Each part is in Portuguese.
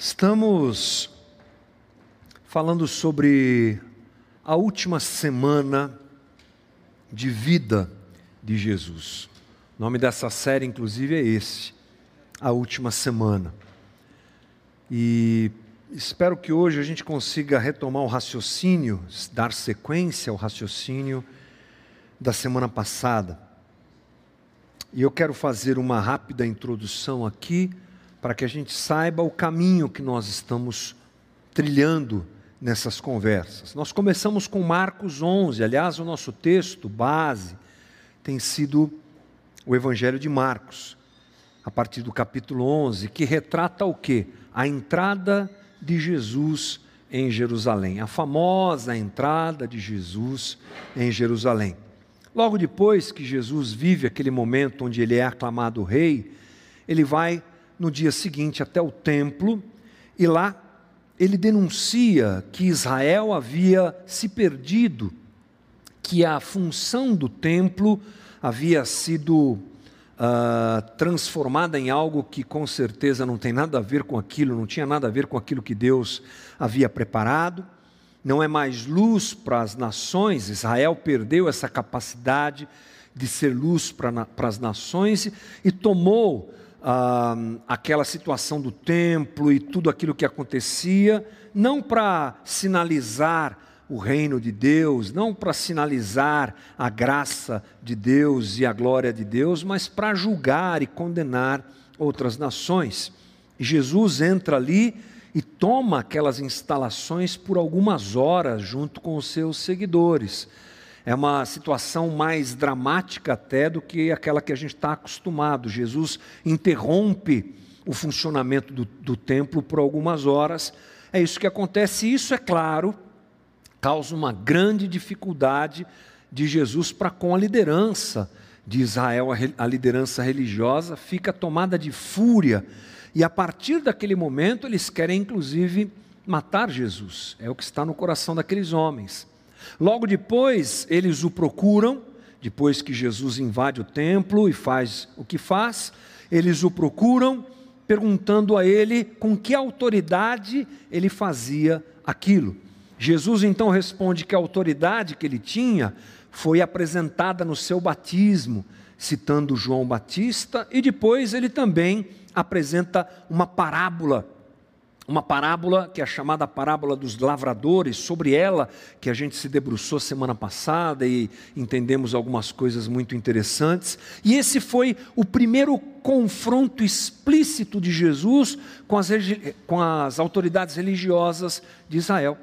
Estamos falando sobre a última semana de vida de Jesus. O nome dessa série, inclusive, é esse, A Última Semana. E espero que hoje a gente consiga retomar o raciocínio, dar sequência ao raciocínio da semana passada. E eu quero fazer uma rápida introdução aqui para que a gente saiba o caminho que nós estamos trilhando nessas conversas. Nós começamos com Marcos 11, aliás, o nosso texto base tem sido o Evangelho de Marcos, a partir do capítulo 11, que retrata o quê? A entrada de Jesus em Jerusalém, a famosa entrada de Jesus em Jerusalém. Logo depois que Jesus vive aquele momento onde ele é aclamado rei, ele vai no dia seguinte até o templo e lá ele denuncia que Israel havia se perdido, que a função do templo havia sido uh, transformada em algo que com certeza não tem nada a ver com aquilo, não tinha nada a ver com aquilo que Deus havia preparado. Não é mais luz para as nações, Israel perdeu essa capacidade de ser luz para, para as nações e tomou ah, aquela situação do templo e tudo aquilo que acontecia, não para sinalizar o reino de Deus, não para sinalizar a graça de Deus e a glória de Deus, mas para julgar e condenar outras nações. Jesus entra ali e toma aquelas instalações por algumas horas junto com os seus seguidores. É uma situação mais dramática até do que aquela que a gente está acostumado. Jesus interrompe o funcionamento do, do templo por algumas horas. É isso que acontece. Isso, é claro, causa uma grande dificuldade de Jesus para com a liderança de Israel, a liderança religiosa, fica tomada de fúria. E a partir daquele momento, eles querem inclusive matar Jesus. É o que está no coração daqueles homens. Logo depois, eles o procuram, depois que Jesus invade o templo e faz o que faz, eles o procuram, perguntando a ele com que autoridade ele fazia aquilo. Jesus então responde que a autoridade que ele tinha foi apresentada no seu batismo, citando João Batista, e depois ele também apresenta uma parábola uma parábola que é chamada parábola dos lavradores, sobre ela que a gente se debruçou semana passada e entendemos algumas coisas muito interessantes. E esse foi o primeiro confronto explícito de Jesus com as, com as autoridades religiosas de Israel.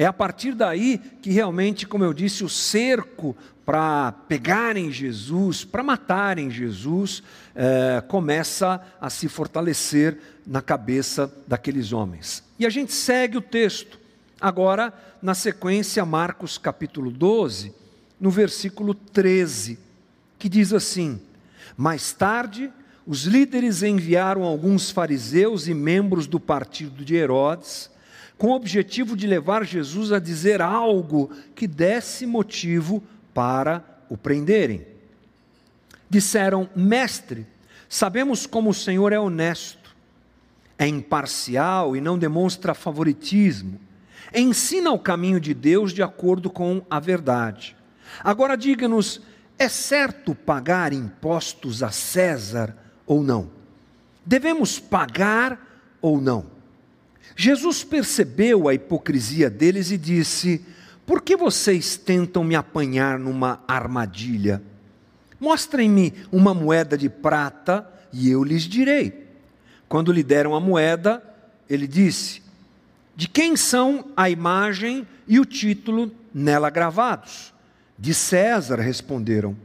É a partir daí que realmente, como eu disse, o cerco para pegarem Jesus, para matarem Jesus, é, começa a se fortalecer na cabeça daqueles homens. E a gente segue o texto. Agora, na sequência, Marcos capítulo 12, no versículo 13, que diz assim: Mais tarde, os líderes enviaram alguns fariseus e membros do partido de Herodes, com o objetivo de levar Jesus a dizer algo que desse motivo para o prenderem. Disseram: Mestre, sabemos como o Senhor é honesto, é imparcial e não demonstra favoritismo. Ensina o caminho de Deus de acordo com a verdade. Agora diga-nos: é certo pagar impostos a César ou não? Devemos pagar ou não? Jesus percebeu a hipocrisia deles e disse: por que vocês tentam me apanhar numa armadilha? Mostrem-me uma moeda de prata e eu lhes direi. Quando lhe deram a moeda, ele disse: De quem são a imagem e o título nela gravados? De César, responderam.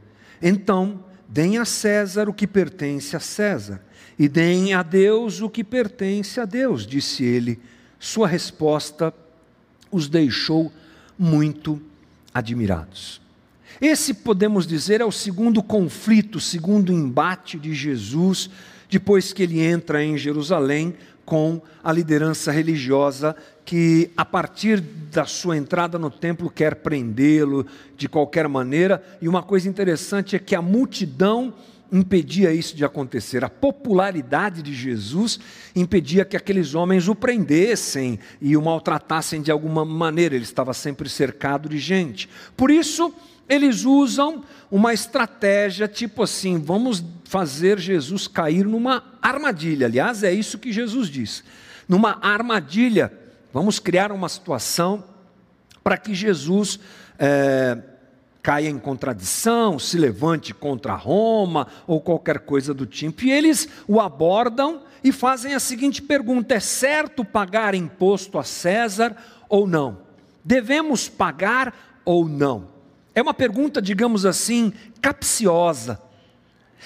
Então, deem a César o que pertence a César, e deem a Deus o que pertence a Deus, disse ele. Sua resposta os deixou muito admirados. Esse, podemos dizer, é o segundo conflito, o segundo embate de Jesus, depois que ele entra em Jerusalém com a liderança religiosa que, a partir da sua entrada no templo, quer prendê-lo de qualquer maneira. E uma coisa interessante é que a multidão impedia isso de acontecer. A popularidade de Jesus impedia que aqueles homens o prendessem e o maltratassem de alguma maneira. Ele estava sempre cercado de gente. Por isso, eles usam uma estratégia tipo assim: vamos fazer Jesus cair numa armadilha. Aliás, é isso que Jesus diz. Numa armadilha, vamos criar uma situação para que Jesus. É, caia em contradição, se levante contra Roma ou qualquer coisa do tipo. E eles o abordam e fazem a seguinte pergunta: é certo pagar imposto a César ou não? Devemos pagar ou não? É uma pergunta, digamos assim, capciosa.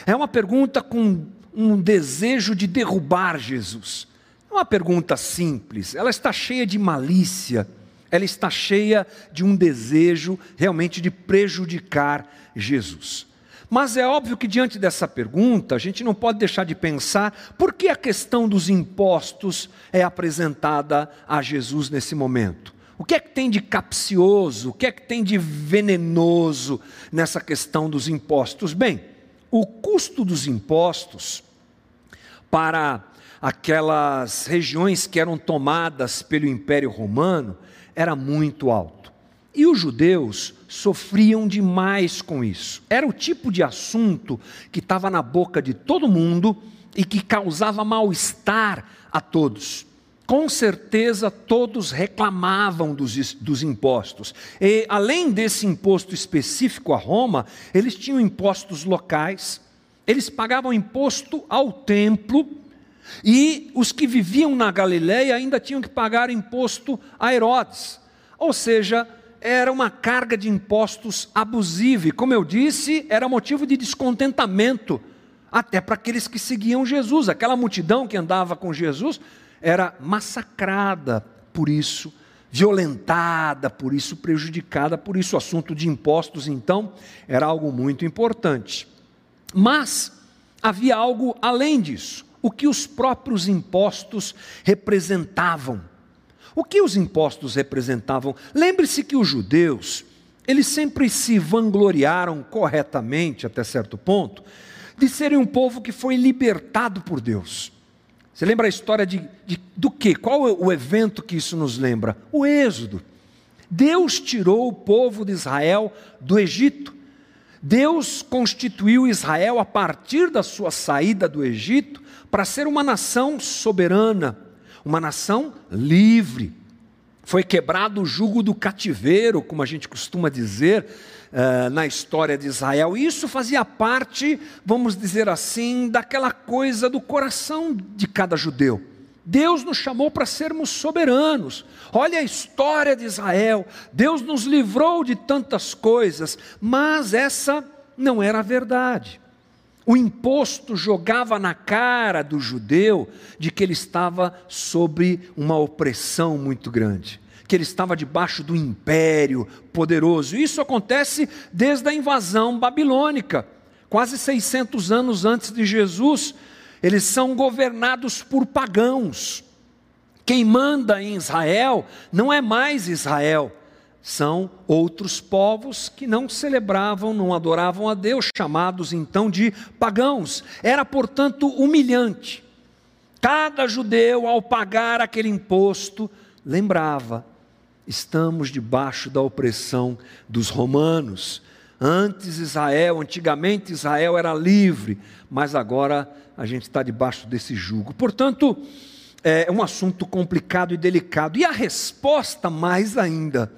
É uma pergunta com um desejo de derrubar Jesus. É uma pergunta simples, ela está cheia de malícia ela está cheia de um desejo realmente de prejudicar Jesus. Mas é óbvio que diante dessa pergunta, a gente não pode deixar de pensar por que a questão dos impostos é apresentada a Jesus nesse momento. O que é que tem de capcioso, o que é que tem de venenoso nessa questão dos impostos? Bem, o custo dos impostos para aquelas regiões que eram tomadas pelo Império Romano era muito alto. E os judeus sofriam demais com isso. Era o tipo de assunto que estava na boca de todo mundo e que causava mal-estar a todos. Com certeza todos reclamavam dos, dos impostos. E além desse imposto específico a Roma, eles tinham impostos locais, eles pagavam imposto ao templo e os que viviam na Galiléia ainda tinham que pagar imposto a Herodes. Ou seja, era uma carga de impostos abusiva. E, como eu disse, era motivo de descontentamento até para aqueles que seguiam Jesus. Aquela multidão que andava com Jesus era massacrada por isso, violentada por isso, prejudicada por isso. O assunto de impostos, então, era algo muito importante. Mas havia algo além disso o que os próprios impostos representavam. O que os impostos representavam? Lembre-se que os judeus, eles sempre se vangloriaram corretamente, até certo ponto, de serem um povo que foi libertado por Deus. Você lembra a história de, de do que? Qual é o evento que isso nos lembra? O Êxodo. Deus tirou o povo de Israel do Egito. Deus constituiu Israel a partir da sua saída do Egito para ser uma nação soberana, uma nação livre. Foi quebrado o jugo do cativeiro, como a gente costuma dizer uh, na história de Israel. Isso fazia parte, vamos dizer assim, daquela coisa do coração de cada judeu. Deus nos chamou para sermos soberanos. Olha a história de Israel. Deus nos livrou de tantas coisas, mas essa não era a verdade. O imposto jogava na cara do judeu de que ele estava sob uma opressão muito grande, que ele estava debaixo do império poderoso. Isso acontece desde a invasão babilônica, quase 600 anos antes de Jesus. Eles são governados por pagãos. Quem manda em Israel não é mais Israel, são outros povos que não celebravam, não adoravam a Deus, chamados então de pagãos. Era, portanto, humilhante. Cada judeu, ao pagar aquele imposto, lembrava: estamos debaixo da opressão dos romanos. Antes Israel, antigamente Israel era livre, mas agora a gente está debaixo desse jugo. Portanto, é um assunto complicado e delicado. E a resposta, mais ainda,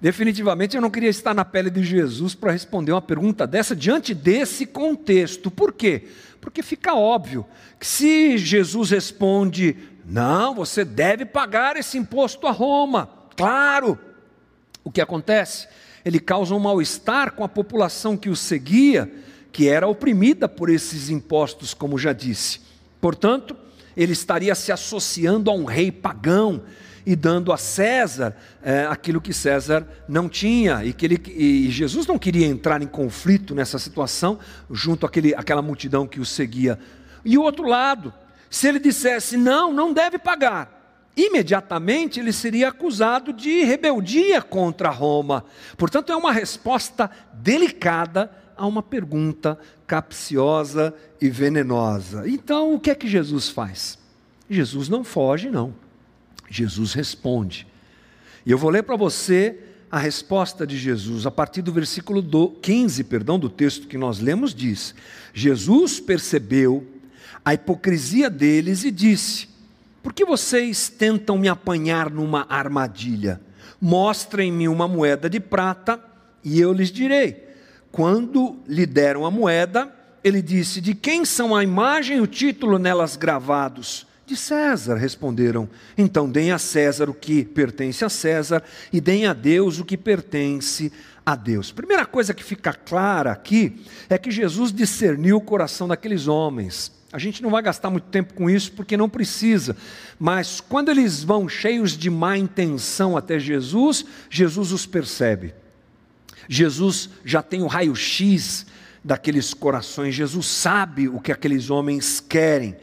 Definitivamente eu não queria estar na pele de Jesus para responder uma pergunta dessa diante desse contexto. Por quê? Porque fica óbvio que se Jesus responde: não, você deve pagar esse imposto a Roma, claro. O que acontece? Ele causa um mal-estar com a população que o seguia, que era oprimida por esses impostos, como já disse. Portanto, ele estaria se associando a um rei pagão e dando a César é, aquilo que César não tinha e que ele, e Jesus não queria entrar em conflito nessa situação junto àquele, àquela multidão que o seguia. E o outro lado, se ele dissesse não, não deve pagar, imediatamente ele seria acusado de rebeldia contra Roma. Portanto, é uma resposta delicada a uma pergunta capciosa e venenosa. Então, o que é que Jesus faz? Jesus não foge, não. Jesus responde. E eu vou ler para você a resposta de Jesus, a partir do versículo 15, perdão, do texto que nós lemos, diz: Jesus percebeu a hipocrisia deles e disse: Por que vocês tentam me apanhar numa armadilha? Mostrem-me uma moeda de prata e eu lhes direi. Quando lhe deram a moeda, ele disse: De quem são a imagem e o título nelas gravados? De César, responderam. Então deem a César o que pertence a César e deem a Deus o que pertence a Deus. Primeira coisa que fica clara aqui é que Jesus discerniu o coração daqueles homens. A gente não vai gastar muito tempo com isso porque não precisa, mas quando eles vão cheios de má intenção até Jesus, Jesus os percebe. Jesus já tem o raio-x daqueles corações, Jesus sabe o que aqueles homens querem.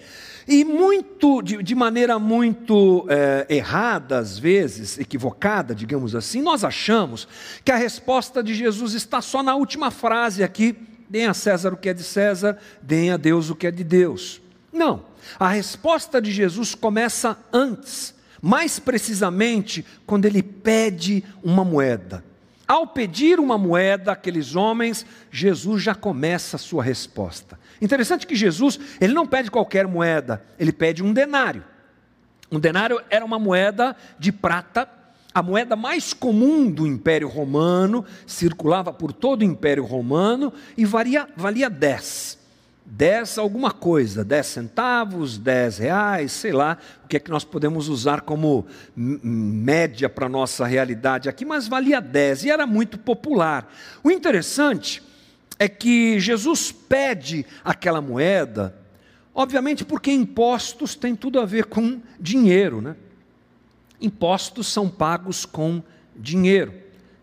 E muito, de, de maneira muito é, errada, às vezes, equivocada, digamos assim, nós achamos que a resposta de Jesus está só na última frase aqui: deem a César o que é de César, deem a Deus o que é de Deus. Não, a resposta de Jesus começa antes, mais precisamente quando ele pede uma moeda. Ao pedir uma moeda àqueles homens, Jesus já começa a sua resposta. Interessante que Jesus, ele não pede qualquer moeda, ele pede um denário. Um denário era uma moeda de prata, a moeda mais comum do Império Romano, circulava por todo o Império Romano e varia, valia 10. 10 alguma coisa, 10 centavos, 10 reais, sei lá, o que é que nós podemos usar como média para a nossa realidade aqui, mas valia 10 e era muito popular. O interessante é que Jesus pede aquela moeda, obviamente porque impostos têm tudo a ver com dinheiro, né? Impostos são pagos com dinheiro.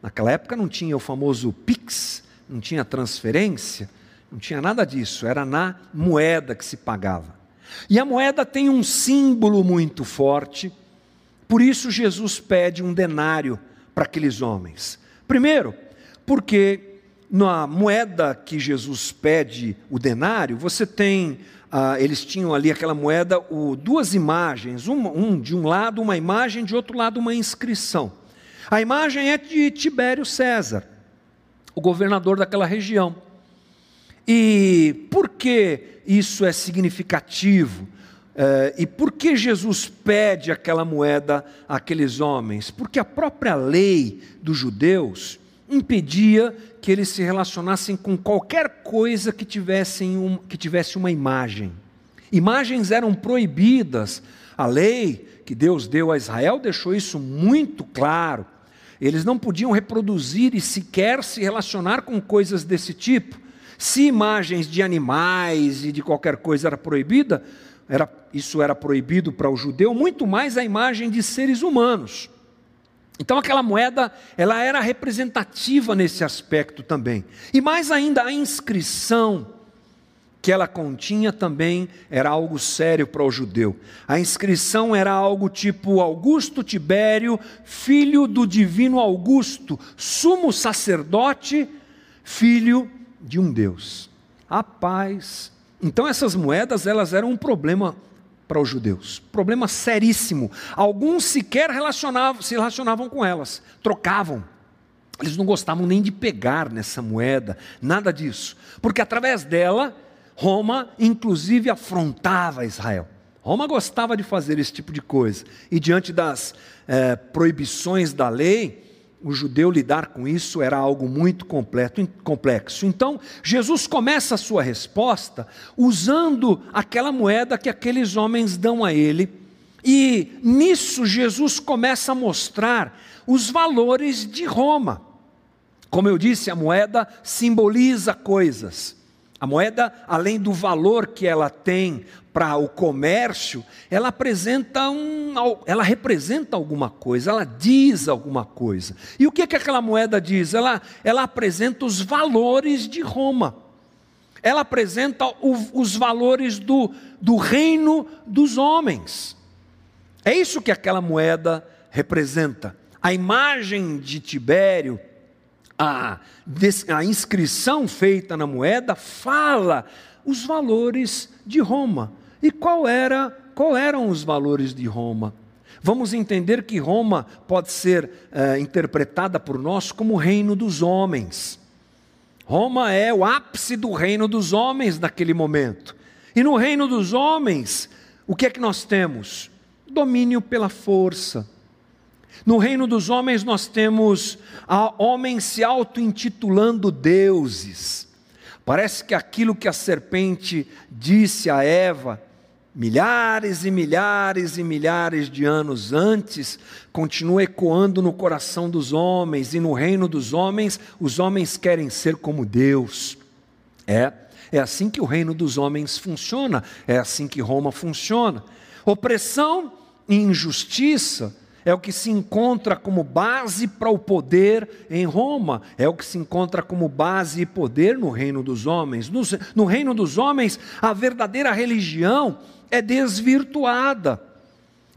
Naquela época não tinha o famoso Pix, não tinha transferência, não tinha nada disso, era na moeda que se pagava. E a moeda tem um símbolo muito forte, por isso Jesus pede um denário para aqueles homens. Primeiro, porque na moeda que Jesus pede o denário, você tem, ah, eles tinham ali aquela moeda, o, duas imagens, um, um de um lado uma imagem, de outro lado uma inscrição. A imagem é de Tibério César, o governador daquela região. E por que isso é significativo? É, e por que Jesus pede aquela moeda àqueles homens? Porque a própria lei dos judeus impedia que eles se relacionassem com qualquer coisa que, tivessem um, que tivesse uma imagem. Imagens eram proibidas. A lei que Deus deu a Israel deixou isso muito claro. Eles não podiam reproduzir e sequer se relacionar com coisas desse tipo. Se imagens de animais e de qualquer coisa era proibida, era, isso era proibido para o judeu, muito mais a imagem de seres humanos. Então aquela moeda, ela era representativa nesse aspecto também. E mais ainda a inscrição que ela continha também era algo sério para o judeu. A inscrição era algo tipo Augusto Tibério, filho do divino Augusto, sumo sacerdote, filho de um Deus. A paz. Então essas moedas, elas eram um problema para os judeus, problema seríssimo. Alguns sequer relacionavam, se relacionavam com elas, trocavam. Eles não gostavam nem de pegar nessa moeda, nada disso, porque através dela Roma, inclusive, afrontava Israel. Roma gostava de fazer esse tipo de coisa, e diante das é, proibições da lei, o judeu lidar com isso era algo muito completo, complexo. Então, Jesus começa a sua resposta usando aquela moeda que aqueles homens dão a ele, e nisso Jesus começa a mostrar os valores de Roma. Como eu disse, a moeda simboliza coisas. A moeda, além do valor que ela tem para o comércio, ela apresenta um, ela representa alguma coisa, ela diz alguma coisa. E o que, que aquela moeda diz? Ela, ela apresenta os valores de Roma. Ela apresenta o, os valores do, do reino dos homens. É isso que aquela moeda representa. A imagem de Tibério a, a inscrição feita na moeda fala os valores de Roma. E qual era, qual eram os valores de Roma? Vamos entender que Roma pode ser é, interpretada por nós como o reino dos homens. Roma é o ápice do reino dos homens naquele momento. E no reino dos homens, o que é que nós temos? Domínio pela força. No reino dos homens, nós temos homens se auto-intitulando deuses. Parece que aquilo que a serpente disse a Eva, milhares e milhares e milhares de anos antes, continua ecoando no coração dos homens, e no reino dos homens, os homens querem ser como Deus. É, é assim que o reino dos homens funciona, é assim que Roma funciona. Opressão e injustiça é o que se encontra como base para o poder em Roma, é o que se encontra como base e poder no reino dos homens. No, no reino dos homens, a verdadeira religião é desvirtuada.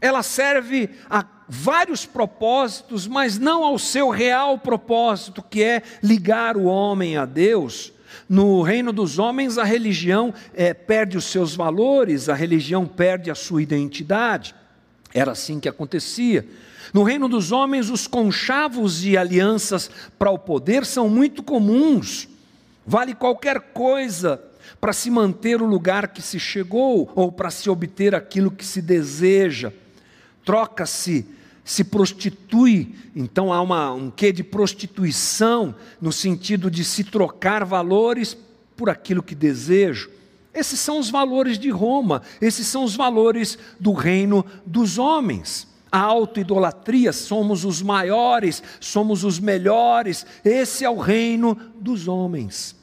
Ela serve a vários propósitos, mas não ao seu real propósito, que é ligar o homem a Deus. No reino dos homens, a religião é, perde os seus valores, a religião perde a sua identidade. Era assim que acontecia. No reino dos homens, os conchavos e alianças para o poder são muito comuns. Vale qualquer coisa para se manter o lugar que se chegou ou para se obter aquilo que se deseja. Troca-se, se prostitui, então há uma, um quê de prostituição, no sentido de se trocar valores por aquilo que desejo. Esses são os valores de Roma, esses são os valores do reino dos homens. A autoidolatria, somos os maiores, somos os melhores, esse é o reino dos homens.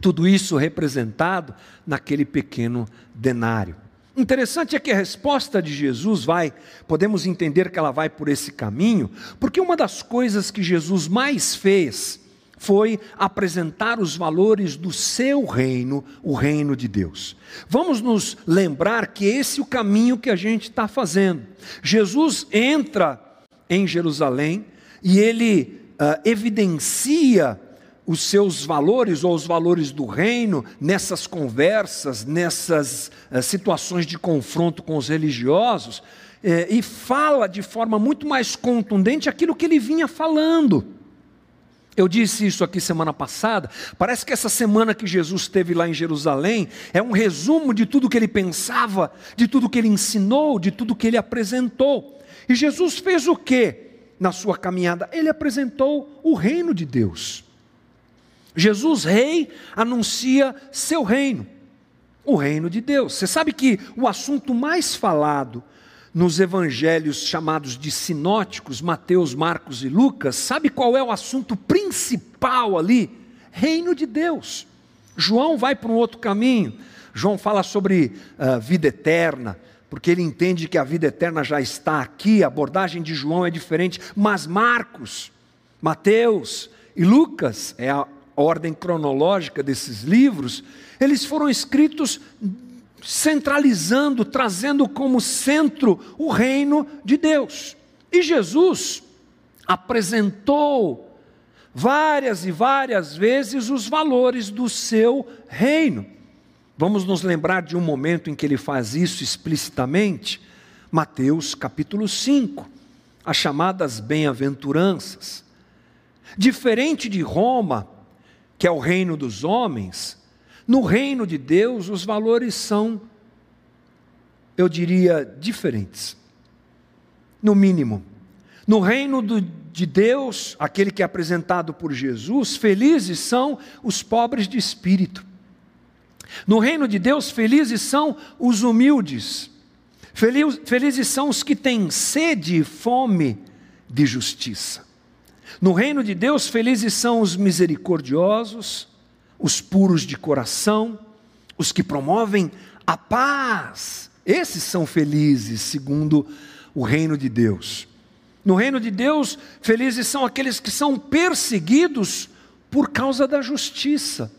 Tudo isso representado naquele pequeno denário. Interessante é que a resposta de Jesus vai, podemos entender que ela vai por esse caminho, porque uma das coisas que Jesus mais fez foi apresentar os valores do seu reino, o reino de Deus. Vamos nos lembrar que esse é o caminho que a gente está fazendo. Jesus entra em Jerusalém e ele uh, evidencia os seus valores ou os valores do reino nessas conversas, nessas uh, situações de confronto com os religiosos, eh, e fala de forma muito mais contundente aquilo que ele vinha falando. Eu disse isso aqui semana passada. Parece que essa semana que Jesus esteve lá em Jerusalém é um resumo de tudo que ele pensava, de tudo que ele ensinou, de tudo que ele apresentou. E Jesus fez o que na sua caminhada? Ele apresentou o reino de Deus. Jesus, rei, anuncia seu reino, o reino de Deus. Você sabe que o assunto mais falado nos evangelhos chamados de sinóticos, Mateus, Marcos e Lucas, sabe qual é o assunto principal ali? Reino de Deus. João vai para um outro caminho. João fala sobre uh, vida eterna, porque ele entende que a vida eterna já está aqui. A abordagem de João é diferente, mas Marcos, Mateus e Lucas é a ordem cronológica desses livros, eles foram escritos centralizando, trazendo como centro o reino de Deus. E Jesus apresentou várias e várias vezes os valores do seu reino. Vamos nos lembrar de um momento em que ele faz isso explicitamente? Mateus capítulo 5, as chamadas bem-aventuranças. Diferente de Roma, que é o reino dos homens, no reino de Deus os valores são, eu diria, diferentes. No mínimo. No reino do, de Deus, aquele que é apresentado por Jesus, felizes são os pobres de espírito. No reino de Deus, felizes são os humildes. Felizes são os que têm sede e fome de justiça. No reino de Deus, felizes são os misericordiosos, os puros de coração, os que promovem a paz. Esses são felizes, segundo o reino de Deus. No reino de Deus, felizes são aqueles que são perseguidos por causa da justiça.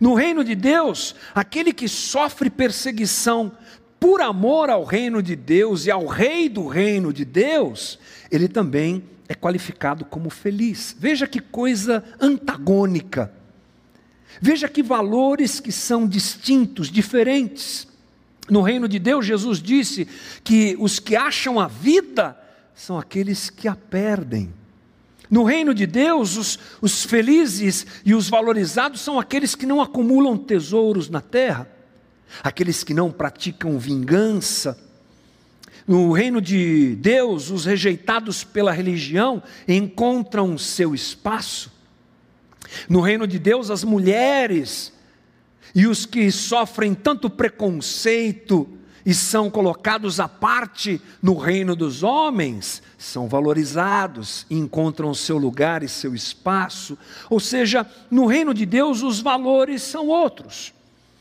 No reino de Deus, aquele que sofre perseguição por amor ao reino de Deus e ao rei do reino de Deus, ele também é qualificado como feliz. Veja que coisa antagônica. Veja que valores que são distintos, diferentes. No reino de Deus, Jesus disse que os que acham a vida são aqueles que a perdem. No reino de Deus, os, os felizes e os valorizados são aqueles que não acumulam tesouros na terra, aqueles que não praticam vingança. No reino de Deus, os rejeitados pela religião encontram seu espaço. No reino de Deus, as mulheres e os que sofrem tanto preconceito e são colocados à parte no reino dos homens, são valorizados, encontram seu lugar e seu espaço. Ou seja, no reino de Deus os valores são outros.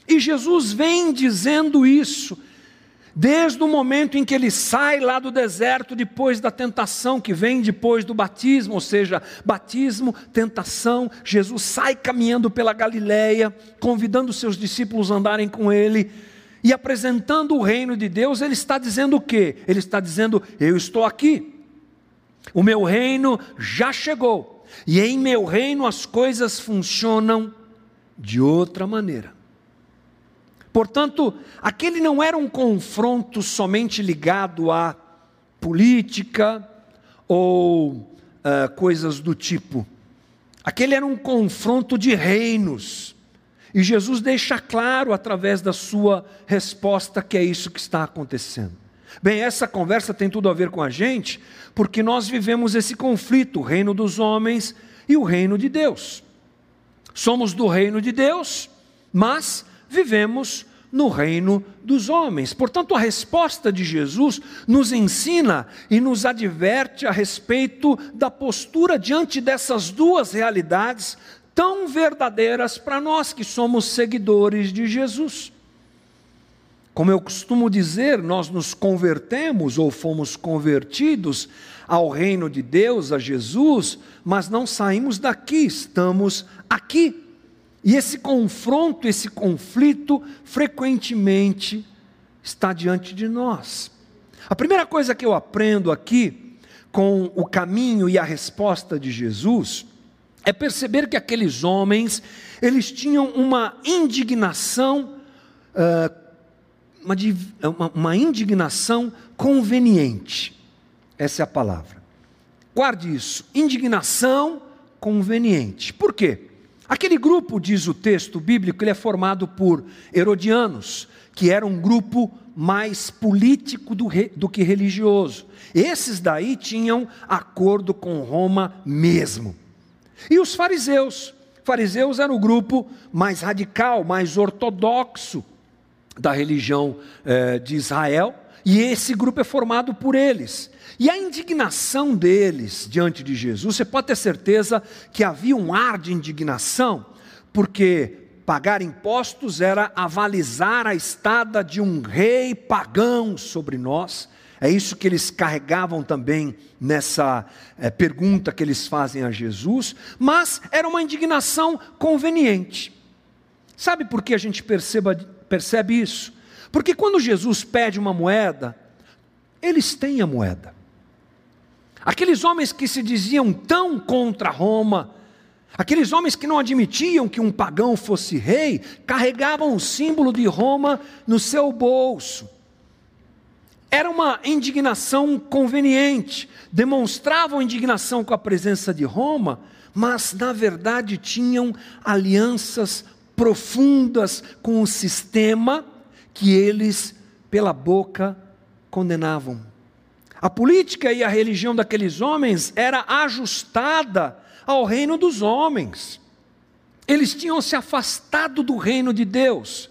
E Jesus vem dizendo isso Desde o momento em que ele sai lá do deserto, depois da tentação que vem depois do batismo, ou seja, batismo, tentação, Jesus sai caminhando pela Galileia, convidando seus discípulos a andarem com ele e apresentando o reino de Deus, ele está dizendo o quê? Ele está dizendo: Eu estou aqui, o meu reino já chegou, e em meu reino as coisas funcionam de outra maneira. Portanto, aquele não era um confronto somente ligado à política ou uh, coisas do tipo. Aquele era um confronto de reinos. E Jesus deixa claro através da sua resposta que é isso que está acontecendo. Bem, essa conversa tem tudo a ver com a gente, porque nós vivemos esse conflito, o reino dos homens e o reino de Deus. Somos do reino de Deus, mas vivemos no reino dos homens. Portanto, a resposta de Jesus nos ensina e nos adverte a respeito da postura diante dessas duas realidades tão verdadeiras para nós que somos seguidores de Jesus. Como eu costumo dizer, nós nos convertemos ou fomos convertidos ao reino de Deus, a Jesus, mas não saímos daqui, estamos aqui. E esse confronto, esse conflito, frequentemente está diante de nós. A primeira coisa que eu aprendo aqui, com o caminho e a resposta de Jesus, é perceber que aqueles homens, eles tinham uma indignação, uma, uma indignação conveniente. Essa é a palavra. Guarde isso, indignação conveniente. Por quê? Aquele grupo, diz o texto bíblico, ele é formado por herodianos, que era um grupo mais político do, do que religioso. Esses daí tinham acordo com Roma mesmo. E os fariseus? Fariseus era o grupo mais radical, mais ortodoxo da religião eh, de Israel, e esse grupo é formado por eles. E a indignação deles diante de Jesus, você pode ter certeza que havia um ar de indignação, porque pagar impostos era avalizar a estada de um rei pagão sobre nós. É isso que eles carregavam também nessa é, pergunta que eles fazem a Jesus, mas era uma indignação conveniente. Sabe por que a gente perceba, percebe isso? Porque quando Jesus pede uma moeda, eles têm a moeda. Aqueles homens que se diziam tão contra Roma, aqueles homens que não admitiam que um pagão fosse rei, carregavam o símbolo de Roma no seu bolso. Era uma indignação conveniente, demonstravam indignação com a presença de Roma, mas na verdade tinham alianças profundas com o sistema que eles, pela boca, condenavam. A política e a religião daqueles homens era ajustada ao reino dos homens. Eles tinham se afastado do reino de Deus,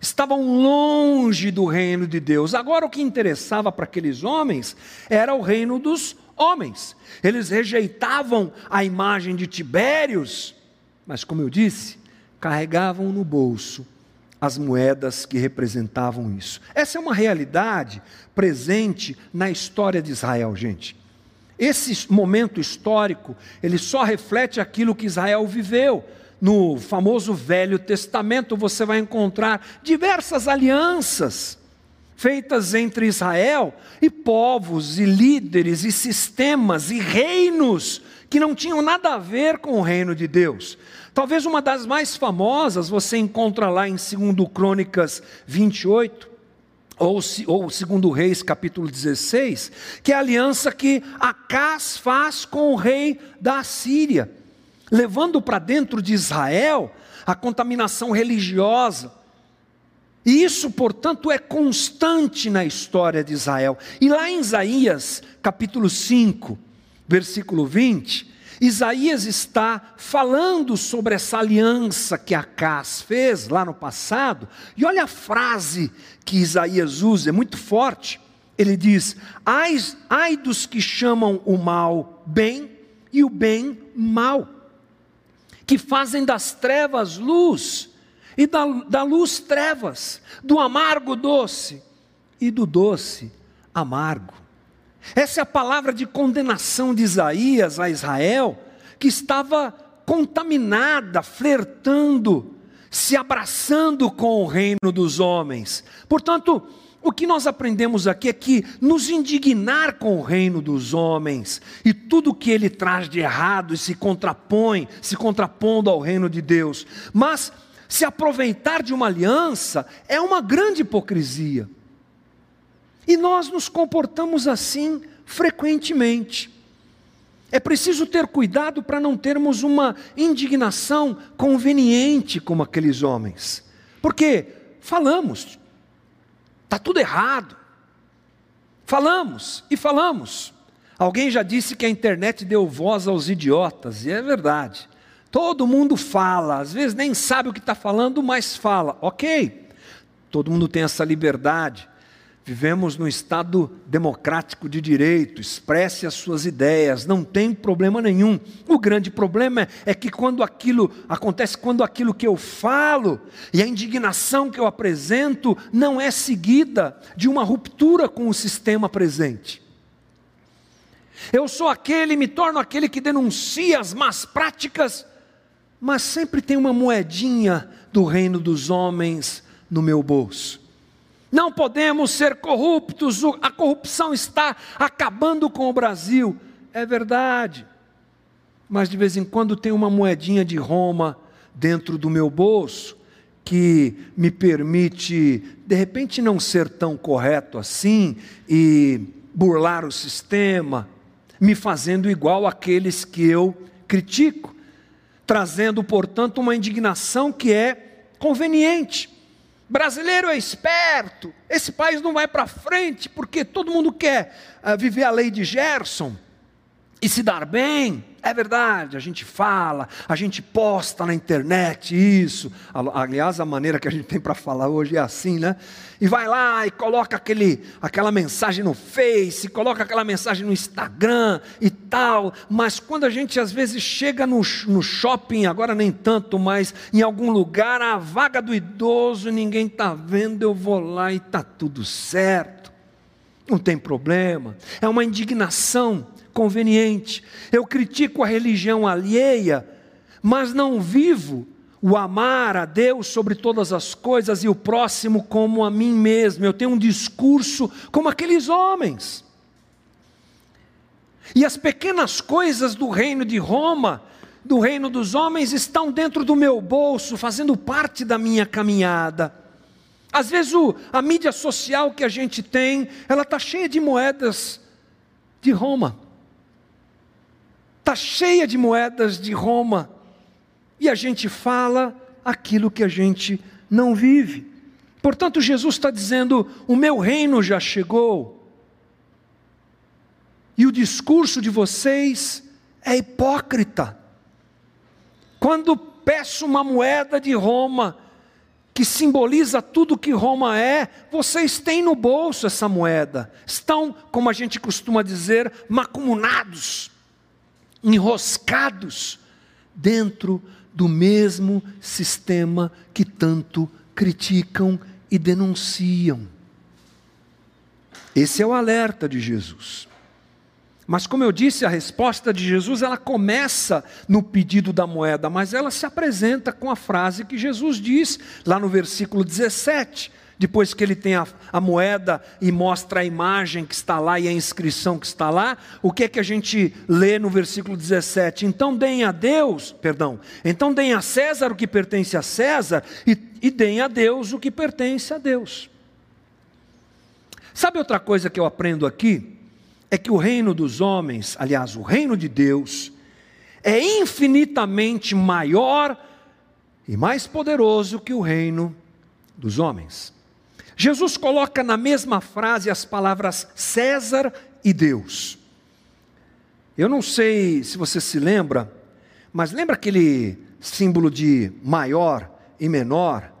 estavam longe do reino de Deus. Agora, o que interessava para aqueles homens era o reino dos homens. Eles rejeitavam a imagem de Tibérios, mas, como eu disse, carregavam no bolso as moedas que representavam isso. Essa é uma realidade presente na história de Israel, gente. Esse momento histórico, ele só reflete aquilo que Israel viveu. No famoso Velho Testamento você vai encontrar diversas alianças feitas entre Israel e povos e líderes e sistemas e reinos que não tinham nada a ver com o reino de Deus. Talvez uma das mais famosas você encontra lá em 2 Crônicas 28, ou, ou segundo Reis capítulo 16, que é a aliança que Acás faz com o rei da Síria, levando para dentro de Israel a contaminação religiosa. E isso, portanto, é constante na história de Israel. E lá em Isaías, capítulo 5, versículo 20, Isaías está falando sobre essa aliança que Acás fez lá no passado, e olha a frase que Isaías usa, é muito forte. Ele diz: ai, ai dos que chamam o mal bem e o bem mal, que fazem das trevas luz e da, da luz trevas, do amargo doce e do doce amargo. Essa é a palavra de condenação de Isaías a Israel, que estava contaminada, flertando, se abraçando com o reino dos homens. Portanto, o que nós aprendemos aqui é que nos indignar com o reino dos homens e tudo que ele traz de errado e se contrapõe, se contrapondo ao reino de Deus, mas se aproveitar de uma aliança é uma grande hipocrisia. E nós nos comportamos assim frequentemente. É preciso ter cuidado para não termos uma indignação conveniente como aqueles homens. Porque falamos, está tudo errado. Falamos e falamos. Alguém já disse que a internet deu voz aos idiotas, e é verdade. Todo mundo fala, às vezes nem sabe o que está falando, mas fala. Ok, todo mundo tem essa liberdade. Vivemos num Estado democrático de direito, expresse as suas ideias, não tem problema nenhum. O grande problema é que quando aquilo acontece, quando aquilo que eu falo e a indignação que eu apresento não é seguida de uma ruptura com o sistema presente. Eu sou aquele, me torno aquele que denuncia as más práticas, mas sempre tem uma moedinha do reino dos homens no meu bolso. Não podemos ser corruptos, a corrupção está acabando com o Brasil. É verdade. Mas de vez em quando tem uma moedinha de Roma dentro do meu bolso que me permite, de repente, não ser tão correto assim e burlar o sistema, me fazendo igual àqueles que eu critico, trazendo, portanto, uma indignação que é conveniente. Brasileiro é esperto, esse país não vai para frente porque todo mundo quer uh, viver a lei de Gerson e se dar bem. É verdade, a gente fala, a gente posta na internet isso. Aliás, a maneira que a gente tem para falar hoje é assim, né? E vai lá e coloca aquele, aquela mensagem no Face, coloca aquela mensagem no Instagram e tal. Mas quando a gente às vezes chega no, no shopping, agora nem tanto, mas em algum lugar, a vaga do idoso, ninguém está vendo, eu vou lá e está tudo certo. Não tem problema. É uma indignação conveniente. Eu critico a religião alheia, mas não vivo o amar a Deus sobre todas as coisas e o próximo como a mim mesmo. Eu tenho um discurso como aqueles homens. E as pequenas coisas do reino de Roma, do reino dos homens, estão dentro do meu bolso, fazendo parte da minha caminhada. Às vezes o, a mídia social que a gente tem, ela está cheia de moedas de Roma está cheia de moedas de Roma, e a gente fala aquilo que a gente não vive. Portanto, Jesus está dizendo: o meu reino já chegou, e o discurso de vocês é hipócrita. Quando peço uma moeda de Roma, que simboliza tudo que Roma é, vocês têm no bolso essa moeda, estão, como a gente costuma dizer, macumunados enroscados dentro do mesmo sistema que tanto criticam e denunciam. Esse é o alerta de Jesus. Mas como eu disse, a resposta de Jesus, ela começa no pedido da moeda, mas ela se apresenta com a frase que Jesus diz lá no versículo 17 depois que ele tem a, a, moeda e mostra a imagem que está lá e a inscrição que está lá, o que é que a gente lê no versículo 17? Então deem a Deus, perdão, então deem a César o que pertence a César e, e deem a Deus o que pertence a Deus. Sabe outra coisa que eu aprendo aqui? É que o reino dos homens, aliás, o reino de Deus, é infinitamente maior e mais poderoso que o reino dos homens. Jesus coloca na mesma frase as palavras César e Deus. Eu não sei se você se lembra, mas lembra aquele símbolo de maior e menor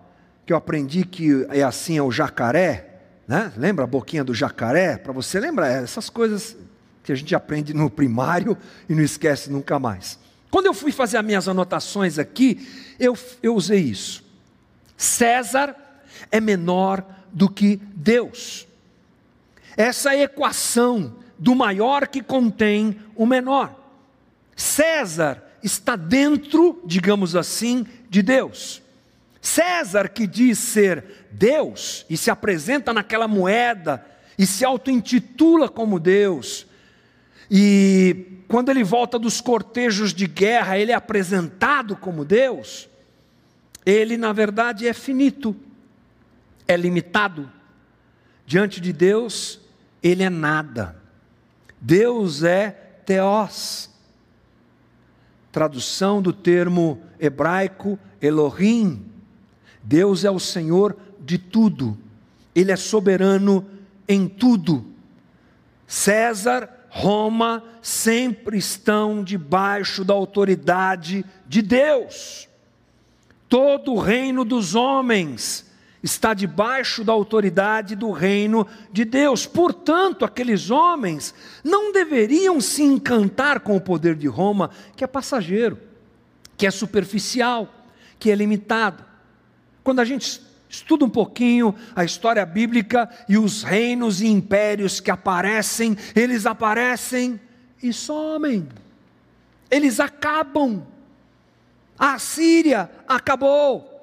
que eu aprendi que é assim é o jacaré? Né? Lembra a boquinha do jacaré? Para você lembrar é, essas coisas que a gente aprende no primário e não esquece nunca mais. Quando eu fui fazer as minhas anotações aqui, eu, eu usei isso. César é menor do que Deus. Essa equação do maior que contém o menor. César está dentro, digamos assim, de Deus. César, que diz ser Deus e se apresenta naquela moeda e se auto-intitula como Deus, e quando ele volta dos cortejos de guerra, ele é apresentado como Deus, ele na verdade é finito é limitado. Diante de Deus, ele é nada. Deus é teós. Tradução do termo hebraico Elohim. Deus é o Senhor de tudo. Ele é soberano em tudo. César, Roma sempre estão debaixo da autoridade de Deus. Todo o reino dos homens está debaixo da autoridade do reino de Deus. Portanto, aqueles homens não deveriam se encantar com o poder de Roma, que é passageiro, que é superficial, que é limitado. Quando a gente estuda um pouquinho a história bíblica e os reinos e impérios que aparecem, eles aparecem e somem. Eles acabam. A Síria acabou.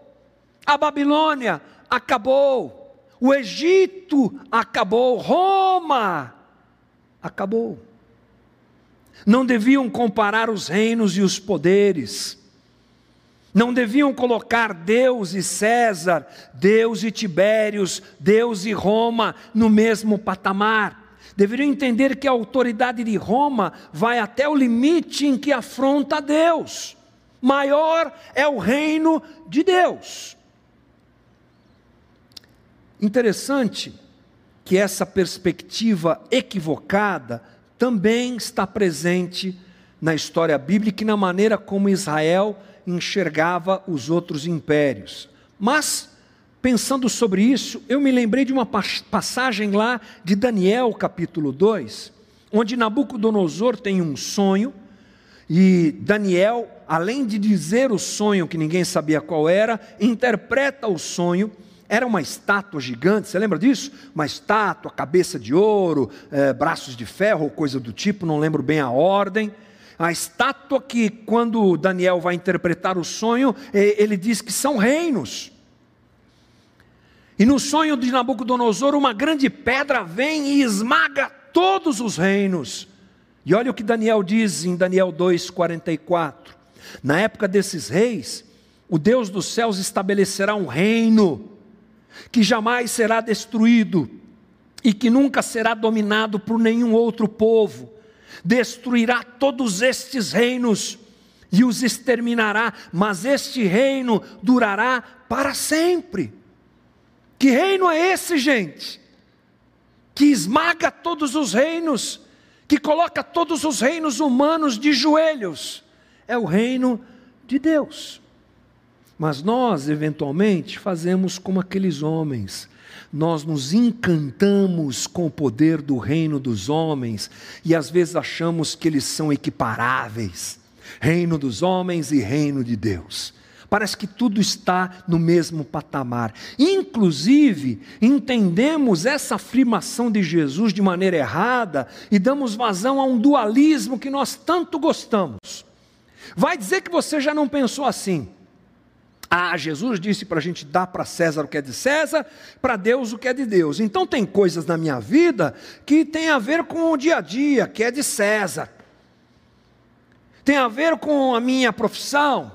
A Babilônia acabou. O Egito acabou. Roma acabou. Não deviam comparar os reinos e os poderes. Não deviam colocar Deus e César, Deus e Tibérios, Deus e Roma no mesmo patamar. Deveriam entender que a autoridade de Roma vai até o limite em que afronta Deus. Maior é o reino de Deus. Interessante que essa perspectiva equivocada também está presente na história bíblica e na maneira como Israel enxergava os outros impérios. Mas, pensando sobre isso, eu me lembrei de uma passagem lá de Daniel, capítulo 2, onde Nabucodonosor tem um sonho e Daniel, além de dizer o sonho que ninguém sabia qual era, interpreta o sonho era uma estátua gigante, você lembra disso? Uma estátua, cabeça de ouro, é, braços de ferro coisa do tipo, não lembro bem a ordem. A estátua que, quando Daniel vai interpretar o sonho, ele diz que são reinos. E no sonho de Nabucodonosor, uma grande pedra vem e esmaga todos os reinos. E olha o que Daniel diz em Daniel 2,44. Na época desses reis, o Deus dos céus estabelecerá um reino que jamais será destruído e que nunca será dominado por nenhum outro povo. Destruirá todos estes reinos e os exterminará, mas este reino durará para sempre. Que reino é esse, gente? Que esmaga todos os reinos, que coloca todos os reinos humanos de joelhos. É o reino de Deus. Mas nós, eventualmente, fazemos como aqueles homens. Nós nos encantamos com o poder do reino dos homens e às vezes achamos que eles são equiparáveis reino dos homens e reino de Deus. Parece que tudo está no mesmo patamar. Inclusive, entendemos essa afirmação de Jesus de maneira errada e damos vazão a um dualismo que nós tanto gostamos. Vai dizer que você já não pensou assim. Ah, Jesus disse para a gente dar para César o que é de César, para Deus o que é de Deus. Então tem coisas na minha vida que tem a ver com o dia a dia, que é de César. Tem a ver com a minha profissão,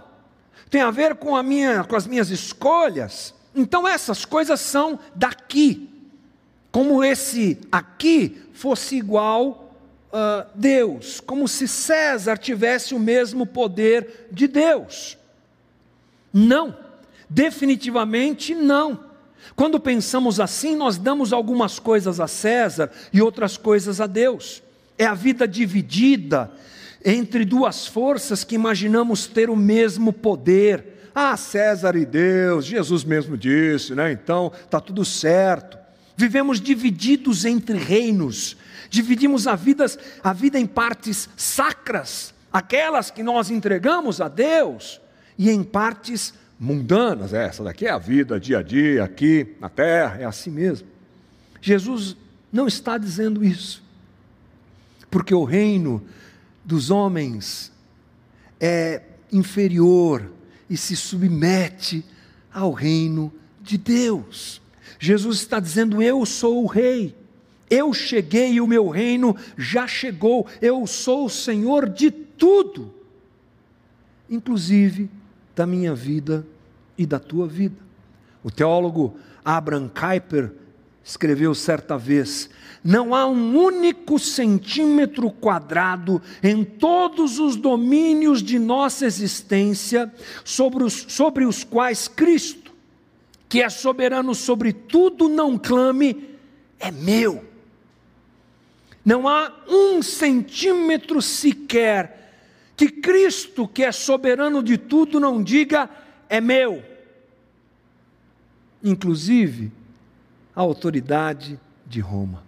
tem a ver com, a minha, com as minhas escolhas. Então essas coisas são daqui. Como esse aqui fosse igual a uh, Deus, como se César tivesse o mesmo poder de Deus. Não, definitivamente não. Quando pensamos assim, nós damos algumas coisas a César e outras coisas a Deus. É a vida dividida entre duas forças que imaginamos ter o mesmo poder. Ah, César e Deus, Jesus mesmo disse, né? Então está tudo certo. Vivemos divididos entre reinos, dividimos a vida, a vida em partes sacras, aquelas que nós entregamos a Deus, e em partes mundanas. É, essa daqui é a vida dia a dia aqui na terra, é assim mesmo. Jesus não está dizendo isso, porque o reino dos homens é inferior e se submete ao reino de Deus. Jesus está dizendo: Eu sou o rei, eu cheguei e o meu reino já chegou, eu sou o Senhor de tudo, inclusive da minha vida e da tua vida. O teólogo Abraham Kuyper escreveu certa vez: não há um único centímetro quadrado em todos os domínios de nossa existência sobre os, sobre os quais Cristo, que é soberano sobre tudo, não clame, é meu. Não há um centímetro sequer que Cristo, que é soberano de tudo, não diga é meu. Inclusive, a autoridade de Roma.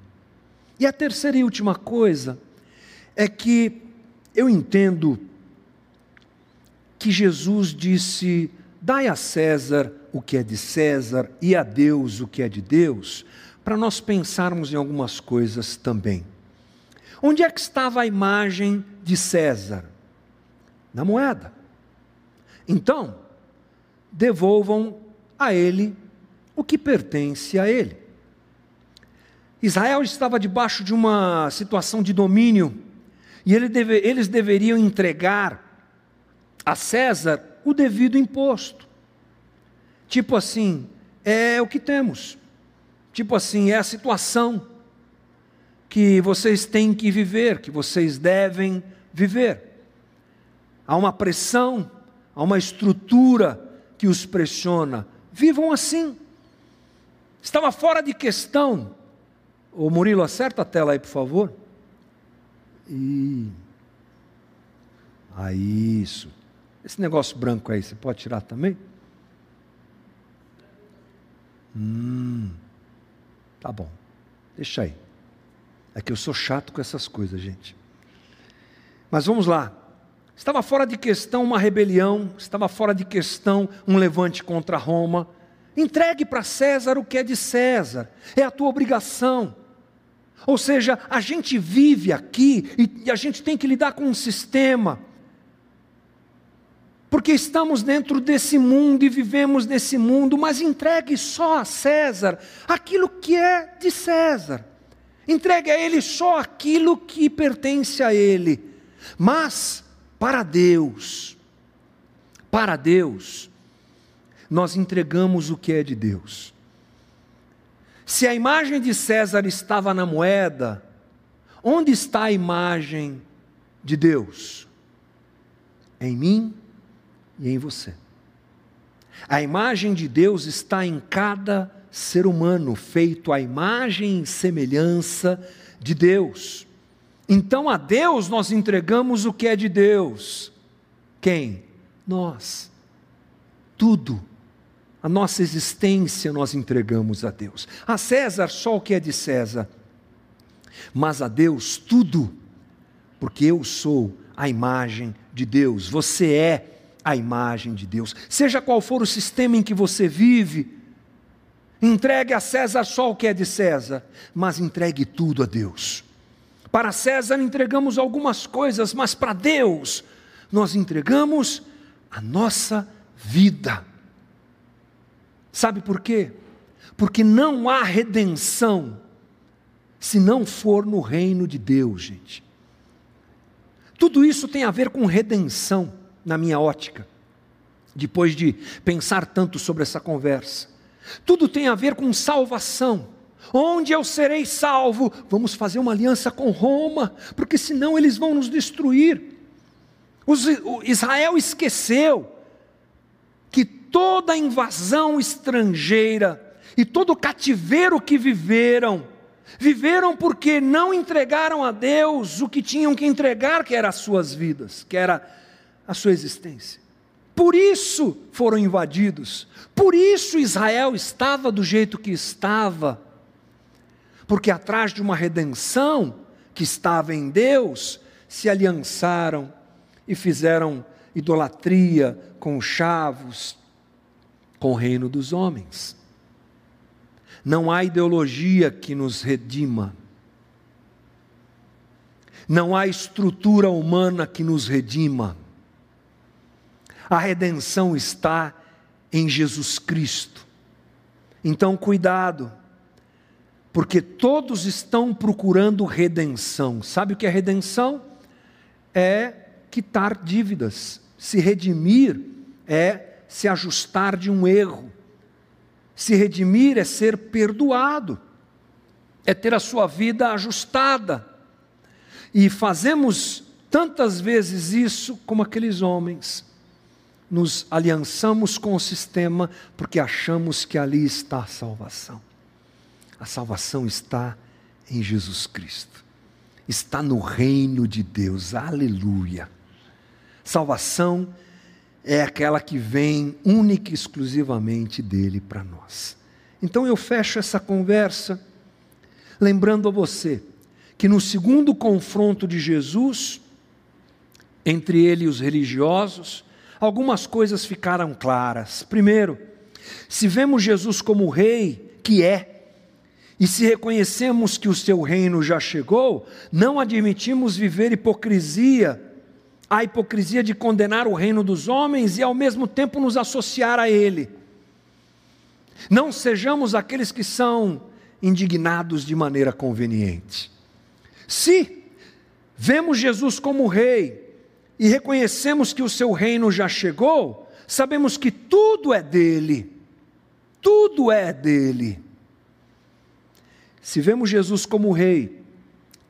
E a terceira e última coisa é que eu entendo que Jesus disse: dai a César o que é de César e a Deus o que é de Deus, para nós pensarmos em algumas coisas também. Onde é que estava a imagem de César? Na moeda. Então, devolvam a ele o que pertence a ele. Israel estava debaixo de uma situação de domínio e ele deve, eles deveriam entregar a César o devido imposto. Tipo assim, é o que temos. Tipo assim, é a situação que vocês têm que viver, que vocês devem viver há uma pressão, há uma estrutura que os pressiona. Vivam assim. Estava fora de questão. O Murilo, acerta a tela aí, por favor. E. Ah, isso. Esse negócio branco aí, você pode tirar também? Hum. Tá bom. Deixa aí. É que eu sou chato com essas coisas, gente. Mas vamos lá. Estava fora de questão uma rebelião, estava fora de questão um levante contra Roma. Entregue para César o que é de César, é a tua obrigação. Ou seja, a gente vive aqui e a gente tem que lidar com um sistema, porque estamos dentro desse mundo e vivemos nesse mundo, mas entregue só a César aquilo que é de César, entregue a ele só aquilo que pertence a ele, mas para Deus, para Deus, nós entregamos o que é de Deus. Se a imagem de César estava na moeda, onde está a imagem de Deus? Em mim e em você. A imagem de Deus está em cada ser humano, feito à imagem e semelhança de Deus. Então a Deus nós entregamos o que é de Deus. Quem? Nós. Tudo. A nossa existência nós entregamos a Deus. A César só o que é de César. Mas a Deus tudo. Porque eu sou a imagem de Deus. Você é a imagem de Deus. Seja qual for o sistema em que você vive, entregue a César só o que é de César, mas entregue tudo a Deus. Para César entregamos algumas coisas, mas para Deus nós entregamos a nossa vida. Sabe por quê? Porque não há redenção se não for no reino de Deus, gente. Tudo isso tem a ver com redenção, na minha ótica, depois de pensar tanto sobre essa conversa. Tudo tem a ver com salvação. Onde eu serei salvo? Vamos fazer uma aliança com Roma, porque senão eles vão nos destruir. Os, Israel esqueceu que toda invasão estrangeira e todo cativeiro que viveram, viveram porque não entregaram a Deus o que tinham que entregar, que era as suas vidas, que era a sua existência. Por isso foram invadidos, por isso Israel estava do jeito que estava, porque atrás de uma redenção que estava em Deus, se aliançaram e fizeram idolatria com chavos, com o reino dos homens. Não há ideologia que nos redima. Não há estrutura humana que nos redima. A redenção está em Jesus Cristo. Então, cuidado, porque todos estão procurando redenção. Sabe o que é redenção? É quitar dívidas. Se redimir é se ajustar de um erro. Se redimir é ser perdoado, é ter a sua vida ajustada. E fazemos tantas vezes isso como aqueles homens. Nos aliançamos com o sistema porque achamos que ali está a salvação. A salvação está em Jesus Cristo, está no reino de Deus, aleluia. Salvação é aquela que vem única e exclusivamente dele para nós. Então eu fecho essa conversa lembrando a você que no segundo confronto de Jesus, entre ele e os religiosos, algumas coisas ficaram claras. Primeiro, se vemos Jesus como rei, que é, e se reconhecemos que o seu reino já chegou, não admitimos viver hipocrisia a hipocrisia de condenar o reino dos homens e ao mesmo tempo nos associar a ele. Não sejamos aqueles que são indignados de maneira conveniente. Se vemos Jesus como rei e reconhecemos que o seu reino já chegou, sabemos que tudo é dele. Tudo é dele. Se vemos Jesus como rei,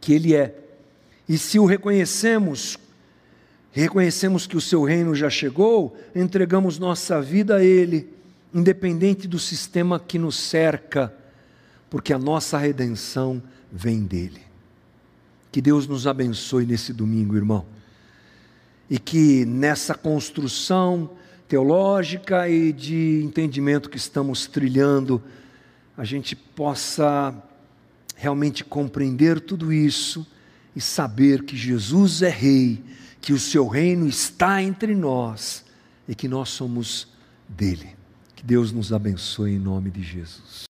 que ele é, e se o reconhecemos reconhecemos que o seu reino já chegou, entregamos nossa vida a Ele, independente do sistema que nos cerca, porque a nossa redenção vem dEle. Que Deus nos abençoe nesse domingo, irmão, e que nessa construção teológica e de entendimento que estamos trilhando, a gente possa realmente compreender tudo isso e saber que Jesus é Rei que o seu reino está entre nós e que nós somos dele. Que Deus nos abençoe em nome de Jesus.